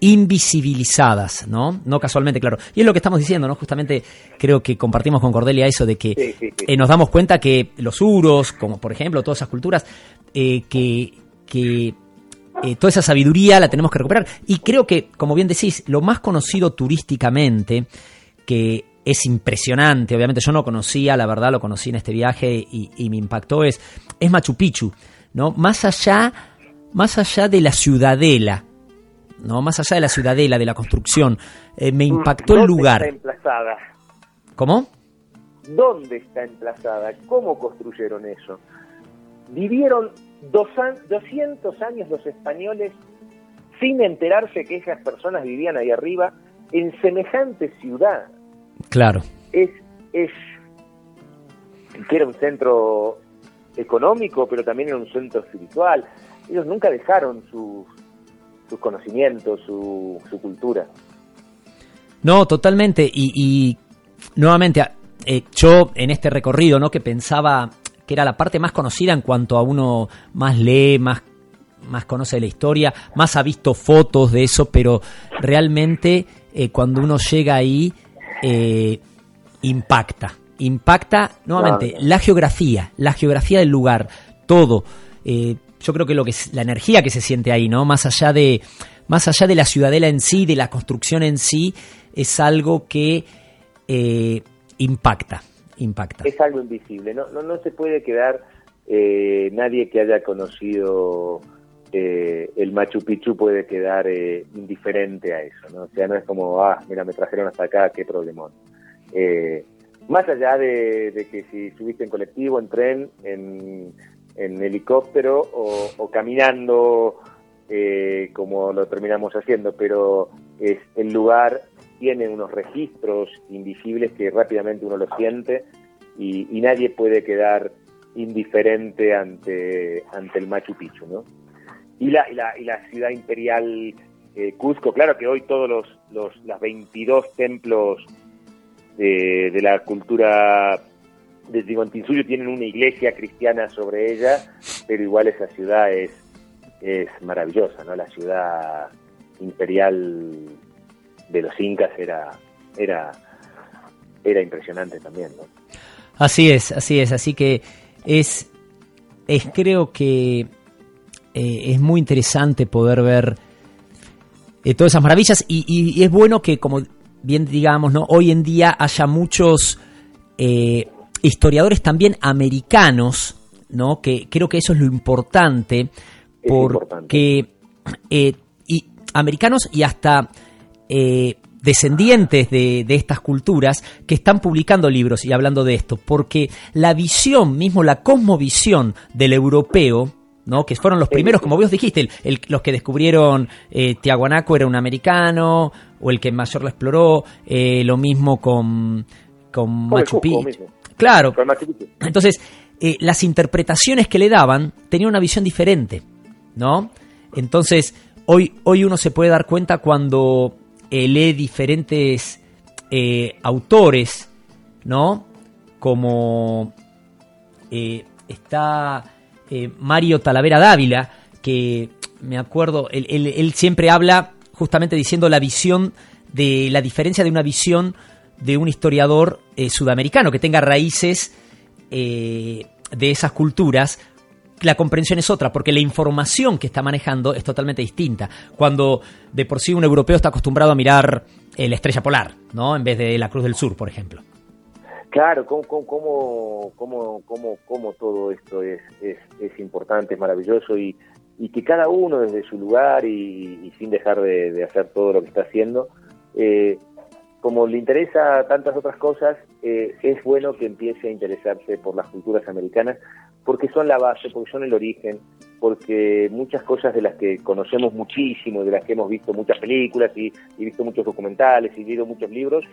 invisibilizadas, ¿no? No casualmente, claro. Y es lo que estamos diciendo, ¿no? Justamente creo que compartimos con Cordelia eso de que eh, nos damos cuenta que los uros, como por ejemplo todas esas culturas, eh, que, eh, toda esa sabiduría la tenemos que recuperar. Y creo que, como bien decís, lo más conocido turísticamente, que es impresionante, obviamente yo no conocía, la verdad lo conocí en este viaje y, me impactó, es, es Machu Picchu, ¿no? Más allá, más allá de la ciudadela, ¿no? Más allá de la ciudadela, de la construcción, eh, me impactó el lugar. Está emplazada? ¿Cómo? ¿Dónde está emplazada? ¿Cómo construyeron eso? Vivieron dos 200 años los españoles sin enterarse que esas personas vivían ahí arriba en semejante ciudad. Claro. Es, es que era un centro económico, pero también era un centro espiritual. Ellos nunca dejaron sus, sus conocimientos, su, su cultura. No, totalmente. Y, y nuevamente, eh, yo en este recorrido, ¿no? Que pensaba que era la parte más conocida en cuanto a uno más lee, más, más conoce la historia, más ha visto fotos de eso, pero realmente eh, cuando uno llega ahí, eh, impacta. Impacta nuevamente la geografía, la geografía del lugar, todo. Eh, yo creo que lo que es la energía que se siente ahí, ¿no? Más allá de, más allá de la ciudadela en sí, de la construcción en sí, es algo que impacta impacta. Es algo invisible, no, no, no se puede quedar eh, nadie que haya conocido eh, el Machu Picchu puede quedar eh, indiferente a eso, ¿no? O sea, no es como, ah, mira, me trajeron hasta acá, qué problemón. más allá de, que si subiste en colectivo, en tren, en, helicóptero o, caminando, eh, como lo terminamos haciendo, pero es el lugar tiene unos registros invisibles que rápidamente uno lo siente y, nadie puede quedar indiferente ante, ante el Machu Picchu, ¿no? Y la, y la, y la ciudad imperial eh, Cusco, claro que hoy todos los, los las 22 templos de, la cultura de Tiwantinsuyo tienen una iglesia cristiana sobre ella, pero igual esa ciudad es, es maravillosa, ¿no? La ciudad imperial de los incas era, era, era impresionante también, ¿no? Así es, así es, así que es, es creo que eh, es muy interesante poder ver eh, todas esas maravillas y, y, es bueno que como bien digamos, ¿no? Hoy en día haya muchos eh, historiadores también americanos, ¿no? Que creo que eso es lo importante, porque eh, y americanos y hasta eh, descendientes de, de, estas culturas que están publicando libros y hablando de esto, porque la visión, mismo la cosmovisión del europeo, ¿no? que fueron los primeros, como vos dijiste, los que descubrieron eh, Tiahuanaco era un americano, o el que mayor lo exploró, eh, lo mismo con, con Machu Picchu. Claro. Entonces, eh, las interpretaciones que le daban tenían una visión diferente, ¿no? Entonces, hoy, hoy uno se puede dar cuenta cuando lee diferentes autores, ¿no? Como está eh, Mario Talavera Dávila, que me acuerdo, él, siempre habla justamente diciendo la visión de la diferencia de una visión de un historiador eh, sudamericano que tenga raíces eh, de esas culturas. La comprensión es otra, porque la información que está manejando es totalmente distinta. Cuando de por sí un europeo está acostumbrado a mirar la estrella polar, ¿no? En vez de la Cruz del Sur, por ejemplo. Claro, cómo, cómo, cómo, cómo, cómo todo esto es, es, importante, es maravilloso y, y que cada uno desde su lugar y, sin dejar de, hacer todo lo que está haciendo, eh, como le interesa tantas otras cosas, eh, es bueno que empiece a interesarse por las culturas americanas porque son la base, porque son el origen, porque muchas cosas de las que conocemos muchísimo, de las que hemos visto muchas películas y, visto muchos documentales y leído muchos libros,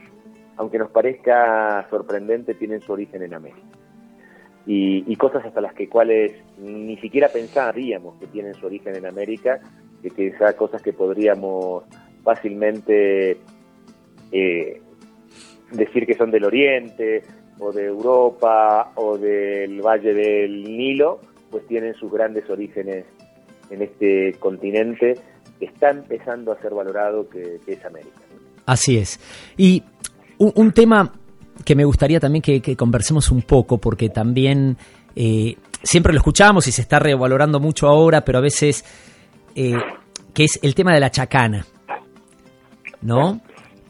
aunque nos parezca sorprendente, tienen su origen en América. Y, cosas hasta las que cuales ni siquiera pensaríamos que tienen su origen en América, que, esas cosas que podríamos fácilmente eh, decir que son del Oriente o de Europa o del Valle del Nilo, pues tienen sus grandes orígenes en este continente que está empezando a ser valorado que, es América. Así es. Y un, tema que me gustaría también que, conversemos un poco, porque también eh, siempre lo escuchamos y se está revalorando mucho ahora, pero a veces, eh, que es el tema de la chacana, ¿no?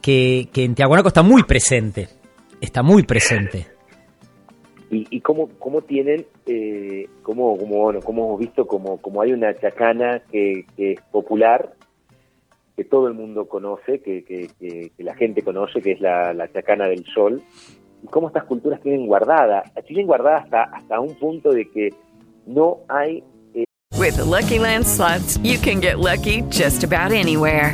Que, en Tiahuanaco está muy presente, está muy presente. Y, y cómo, cómo tienen, eh, cómo, como, bueno, como hemos visto, como, como hay una chacana que, que es popular, que todo el mundo conoce, que, que, la gente conoce, que es la, la, chacana del sol, y cómo estas culturas tienen guardada, tienen guardada hasta, hasta un punto de que no hay... Eh... With the Lucky Land slots, you can get lucky just about anywhere.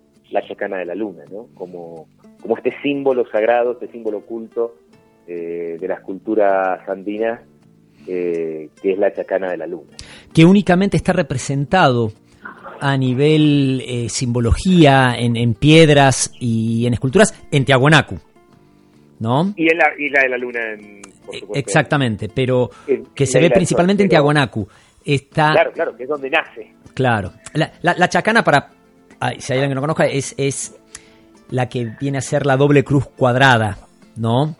la chacana de la luna, ¿no? Como, como este símbolo sagrado, este símbolo oculto eh, de las culturas andinas, eh, que es la chacana de la luna. Que únicamente está representado a nivel eh, simbología, en, piedras y en esculturas, en Tiahuanacu, ¿no? Y en la isla de la luna, por supuesto. Exactamente, pero que se ve principalmente en Tiahuanacu. Está... Claro, claro, que es donde nace. Claro. La, la chacana, para, si hay alguien que no conozca, es, es la que viene a ser la doble cruz cuadrada, ¿no?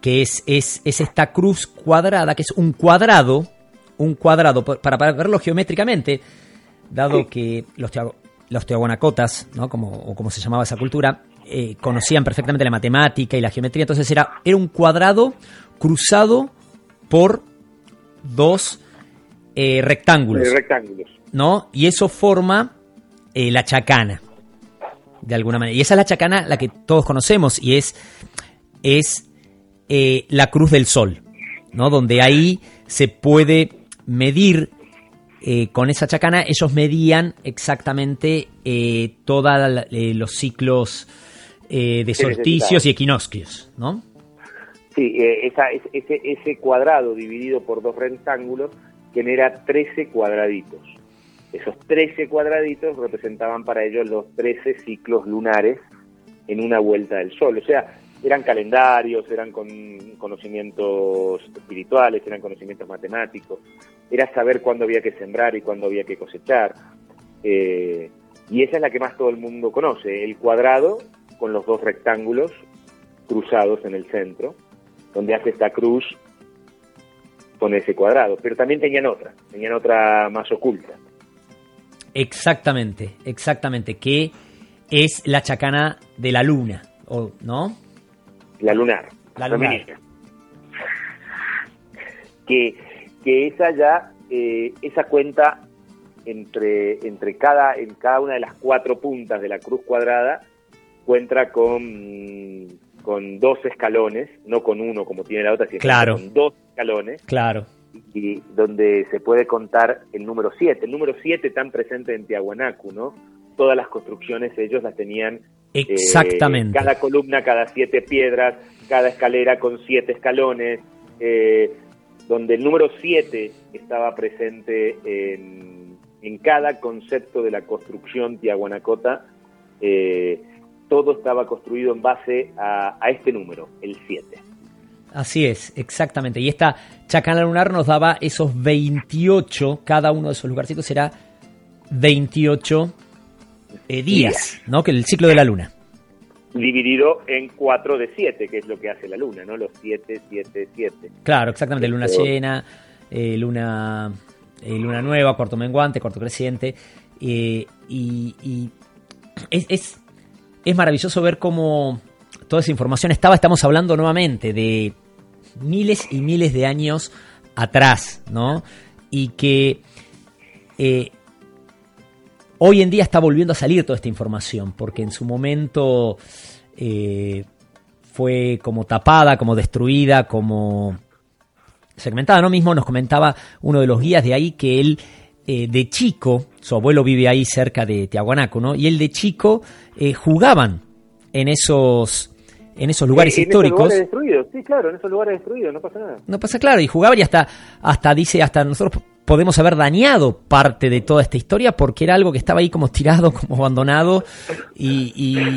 que es, es, es esta cruz cuadrada, que es un cuadrado, un cuadrado, para, para verlo geométricamente, dado que los, los teoguanacotas, ¿no? como, o como se llamaba esa cultura, eh, conocían perfectamente la matemática y la geometría, entonces era, era un cuadrado cruzado por dos eh, rectángulos. Eh, rectángulos. ¿No? Y eso forma la chacana, de alguna manera. Y esa es la chacana, la que todos conocemos, y es, es la cruz del sol, ¿no? Donde ahí se puede medir eh, con esa chacana ellos medían exactamente eh, todos eh, los ciclos de solsticios y equinoccios, ¿no? Sí, ese, ese cuadrado dividido por dos rectángulos genera 13 cuadraditos. Esos 13 cuadraditos representaban para ellos los 13 ciclos lunares en una vuelta del Sol. O sea, eran calendarios, eran con conocimientos espirituales, eran conocimientos matemáticos, era saber cuándo había que sembrar y cuándo había que cosechar. Eh, y esa es la que más todo el mundo conoce, el cuadrado con los dos rectángulos cruzados en el centro, donde hace esta cruz con ese cuadrado. Pero también tenían otra, tenían otra más oculta. Exactamente, exactamente, que es la chacana de la luna, ¿no? La lunar. La lunar. Que, que esa ya, eh, esa cuenta entre, entre cada, en cada una de las cuatro puntas de la cruz cuadrada, cuenta con, con dos escalones, no con uno como tiene la otra, sino con dos escalones. Claro. Y donde se puede contar el número 7. El número 7 tan presente en Tiahuanacu, ¿no? Todas las construcciones ellos las tenían Exactamente. cada columna, cada siete piedras, cada escalera con siete escalones, eh, donde el número siete estaba presente en, en, cada concepto de la construcción tiahuanacota. Eh, todo estaba construido en base a, este número, el 7. Así es, exactamente. Y esta chacana lunar nos daba esos 28, cada uno de esos lugarcitos será 28 eh, días, ¿no? Que el ciclo de la luna. Dividido en 4 de 7, que es lo que hace la luna, ¿no? Los 7, 7, 7. Claro, exactamente. Luna llena, eh, luna, eh, luna nueva, cuarto menguante, cuarto creciente. y, es, es, es maravilloso ver cómo toda esa información estaba. Estamos hablando nuevamente de miles y miles de años atrás, ¿no? Y que Hoy en día está volviendo a salir toda esta información, porque en su momento eh, fue como tapada, como destruida, como segmentada. ¿no? Mismo nos comentaba uno de los guías de ahí que él eh, de chico, su abuelo vive ahí cerca de Tiahuanaco, ¿no? Y él de chico eh, jugaban en esos en esos lugares históricos. En esos lugares destruidos, sí, claro, en esos lugares destruidos, no pasa nada. No pasa claro, y jugaban y hasta, hasta dice, hasta nosotros podemos haber dañado parte de toda esta historia porque era algo que estaba ahí como tirado, como abandonado y,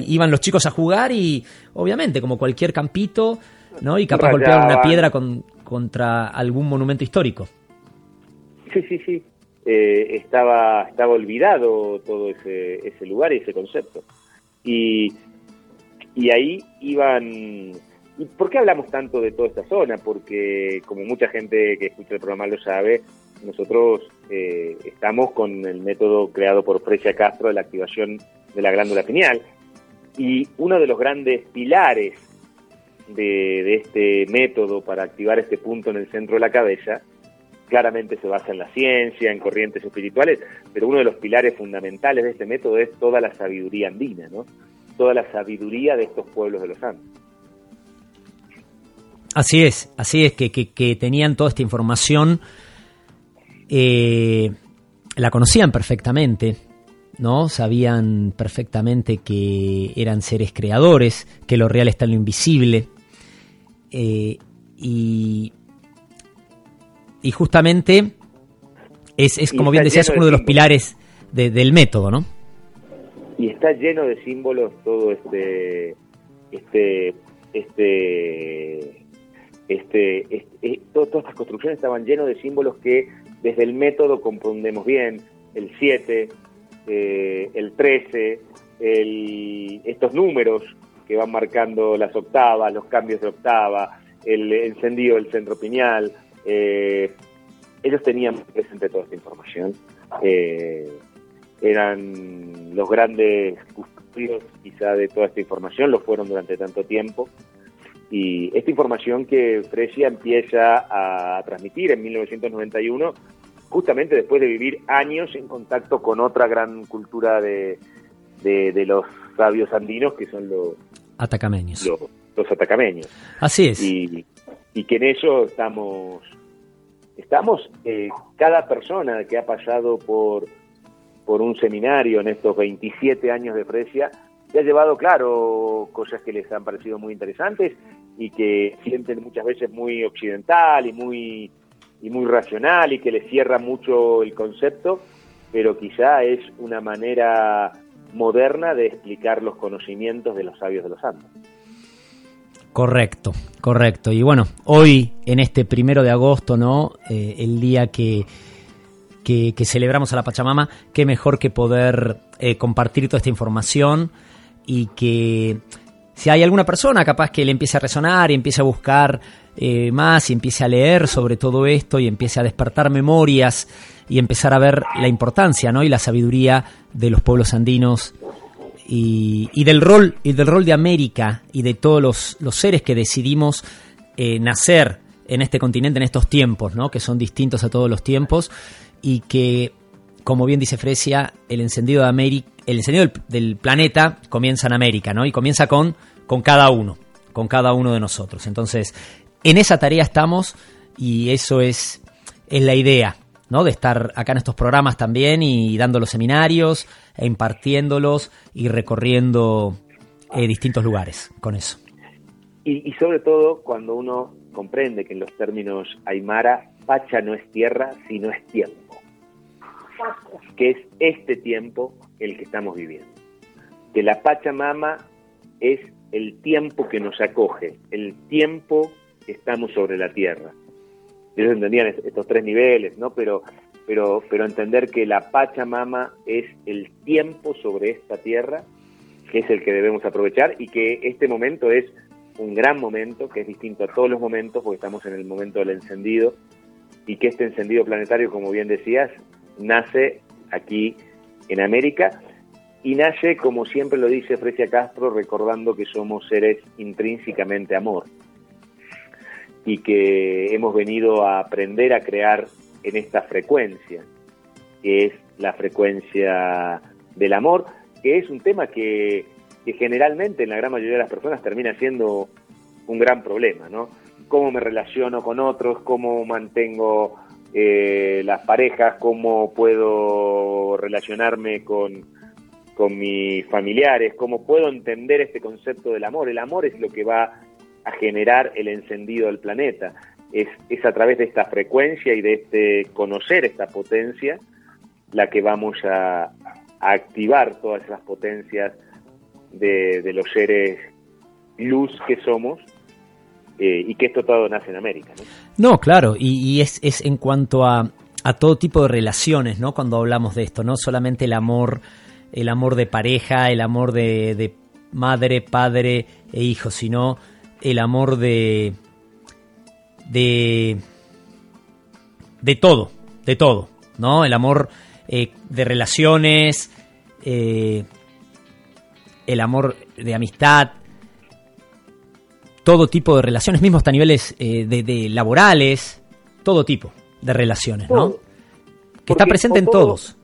iban los chicos a jugar y obviamente como cualquier campito, ¿no? Y capaz golpeaban una piedra con, contra algún monumento histórico. Sí, sí, sí. Eh, estaba, estaba olvidado todo ese, ese lugar y ese concepto. Y, y ahí iban... ¿Y por qué hablamos tanto de toda esta zona? Porque, como mucha gente que escucha el programa lo sabe, nosotros eh, estamos con el método creado por Frecia Castro de la activación de la glándula pineal. Y uno de los grandes pilares de, este método para activar este punto en el centro de la cabeza, claramente se basa en la ciencia, en corrientes espirituales, pero uno de los pilares fundamentales de este método es toda la sabiduría andina, ¿no? Toda la sabiduría de estos pueblos de los Andes. Así es, así es, que, que tenían toda esta información eh, la conocían perfectamente, ¿no? Sabían perfectamente que eran seres creadores, que lo real está en lo invisible. Eh, y, y justamente es, como bien decías, uno de, los pilares del método, ¿no? Y está lleno de símbolos todo este, este, este, este, este todas estas construcciones estaban llenos de símbolos que desde el método comprendemos bien el 7, eh, el 13, estos números que van marcando las octavas, los cambios de octava, el encendido del centro piñal. Eh, ellos tenían presente toda esta información. Eh, eran los grandes custodios quizá de toda esta información, lo fueron durante tanto tiempo. Y esta información que Fresia empieza a transmitir en 1991, justamente después de vivir años en contacto con otra gran cultura de, de, los sabios andinos, que son los atacameños. Los, atacameños. Así es. Y, y que en eso estamos, estamos eh, cada persona que ha pasado por por un seminario en estos 27 años de Fresia, se ha llevado, claro, cosas que les han parecido muy interesantes y que sienten muchas veces muy occidental y muy, y muy racional y que les cierra mucho el concepto, pero quizá es una manera moderna de explicar los conocimientos de los sabios de los Andes. Correcto, correcto. Y bueno, hoy, en este primero de agosto, ¿no? Eh, el día que que, celebramos a la Pachamama, qué mejor que poder eh, compartir toda esta información y que si hay alguna persona capaz que le empiece a resonar y empiece a buscar eh, más y empiece a leer sobre todo esto y empiece a despertar memorias y empezar a ver la importancia ¿no? y la sabiduría de los pueblos andinos y, del rol y del rol de América y de todos los, seres que decidimos eh, nacer en este continente en estos tiempos, ¿no? que son distintos a todos los tiempos y que, como bien dice Fresia, el encendido de América, el encendido del, planeta comienza en América, ¿no? Y comienza con, con cada uno, con cada uno de nosotros. Entonces, en esa tarea estamos y eso es, es la idea, ¿no? De estar acá en estos programas también y dando los seminarios, e impartiéndolos y recorriendo eh, distintos lugares con eso. Y, y, sobre todo cuando uno comprende que en los términos Aymara, Pacha no es tierra, sino es tiempo que es este tiempo el que estamos viviendo. Que la Pachamama es el tiempo que nos acoge, el tiempo que estamos sobre la tierra. Ellos entendían estos tres niveles, ¿no? Pero, pero, pero entender que la Pachamama es el tiempo sobre esta tierra, que es el que debemos aprovechar y que este momento es un gran momento, que es distinto a todos los momentos, porque estamos en el momento del encendido, y que este encendido planetario, como bien decías, nace aquí en América y nace, como siempre lo dice Frecia Castro, recordando que somos seres intrínsecamente amor y que hemos venido a aprender a crear en esta frecuencia, que es la frecuencia del amor, que es un tema que, que generalmente en la gran mayoría de las personas termina siendo un gran problema, ¿no? Cómo me relaciono con otros, cómo mantengo eh, las parejas, cómo puedo relacionarme con, con mis familiares, cómo puedo entender este concepto del amor. El amor es lo que va a generar el encendido del planeta. Es, es a través de esta frecuencia y de este conocer esta potencia la que vamos a, activar todas esas potencias de, los seres luz que somos eh, y que esto todo nace en América. No claro, y, es, es, en cuanto a, a, todo tipo de relaciones, ¿no? Cuando hablamos de esto, no solamente el amor, el amor de pareja, el amor de, de madre, padre e hijo, sino el amor de, de, de todo, de todo, ¿no? El amor eh, de relaciones, eh, el amor de amistad, todo tipo de relaciones, mismo hasta niveles eh, de, laborales, todo tipo de relaciones, ¿no? Que está presente en todos.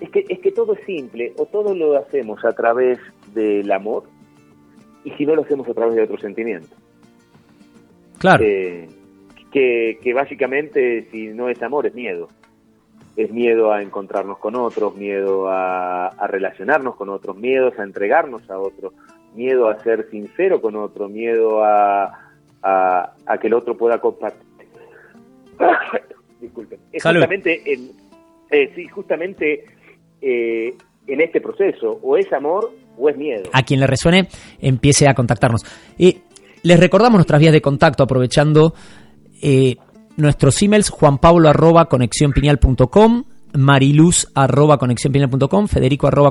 Es que, es que todo es simple, o todo lo hacemos a través del amor, y si no lo hacemos a través de otro sentimiento. Claro. Eh, que, que básicamente, si no es amor, es miedo. Es miedo a encontrarnos con otros, miedo a, a relacionarnos con otros, miedos a entregarnos a otros, miedo a ser sincero con otro, miedo a, a, que el otro pueda compartir. Disculpen. Es justamente, en, eh, sí, justamente eh, en este proceso, o es amor o es miedo. A quien le resuene, empiece a contactarnos. Y les recordamos nuestras vías de contacto aprovechando eh, nuestros emails juanpablo arroba mariluz arroba federico arroba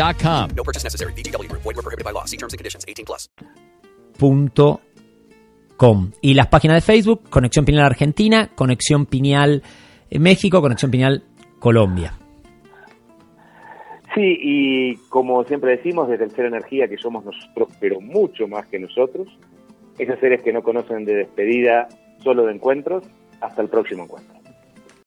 No purchase necessary. VGW Group. Void were prohibited by law. See terms and conditions. 18 plus. Punto com. Y las páginas de Facebook, Conexión Pineal Argentina, Conexión Pineal eh, México, Conexión Pineal Colombia. Sí, y como siempre decimos, desde el Ser Energía, que somos nosotros, pero mucho más que nosotros, esos seres que no conocen de despedida, solo de encuentros. Hasta el próximo encuentro.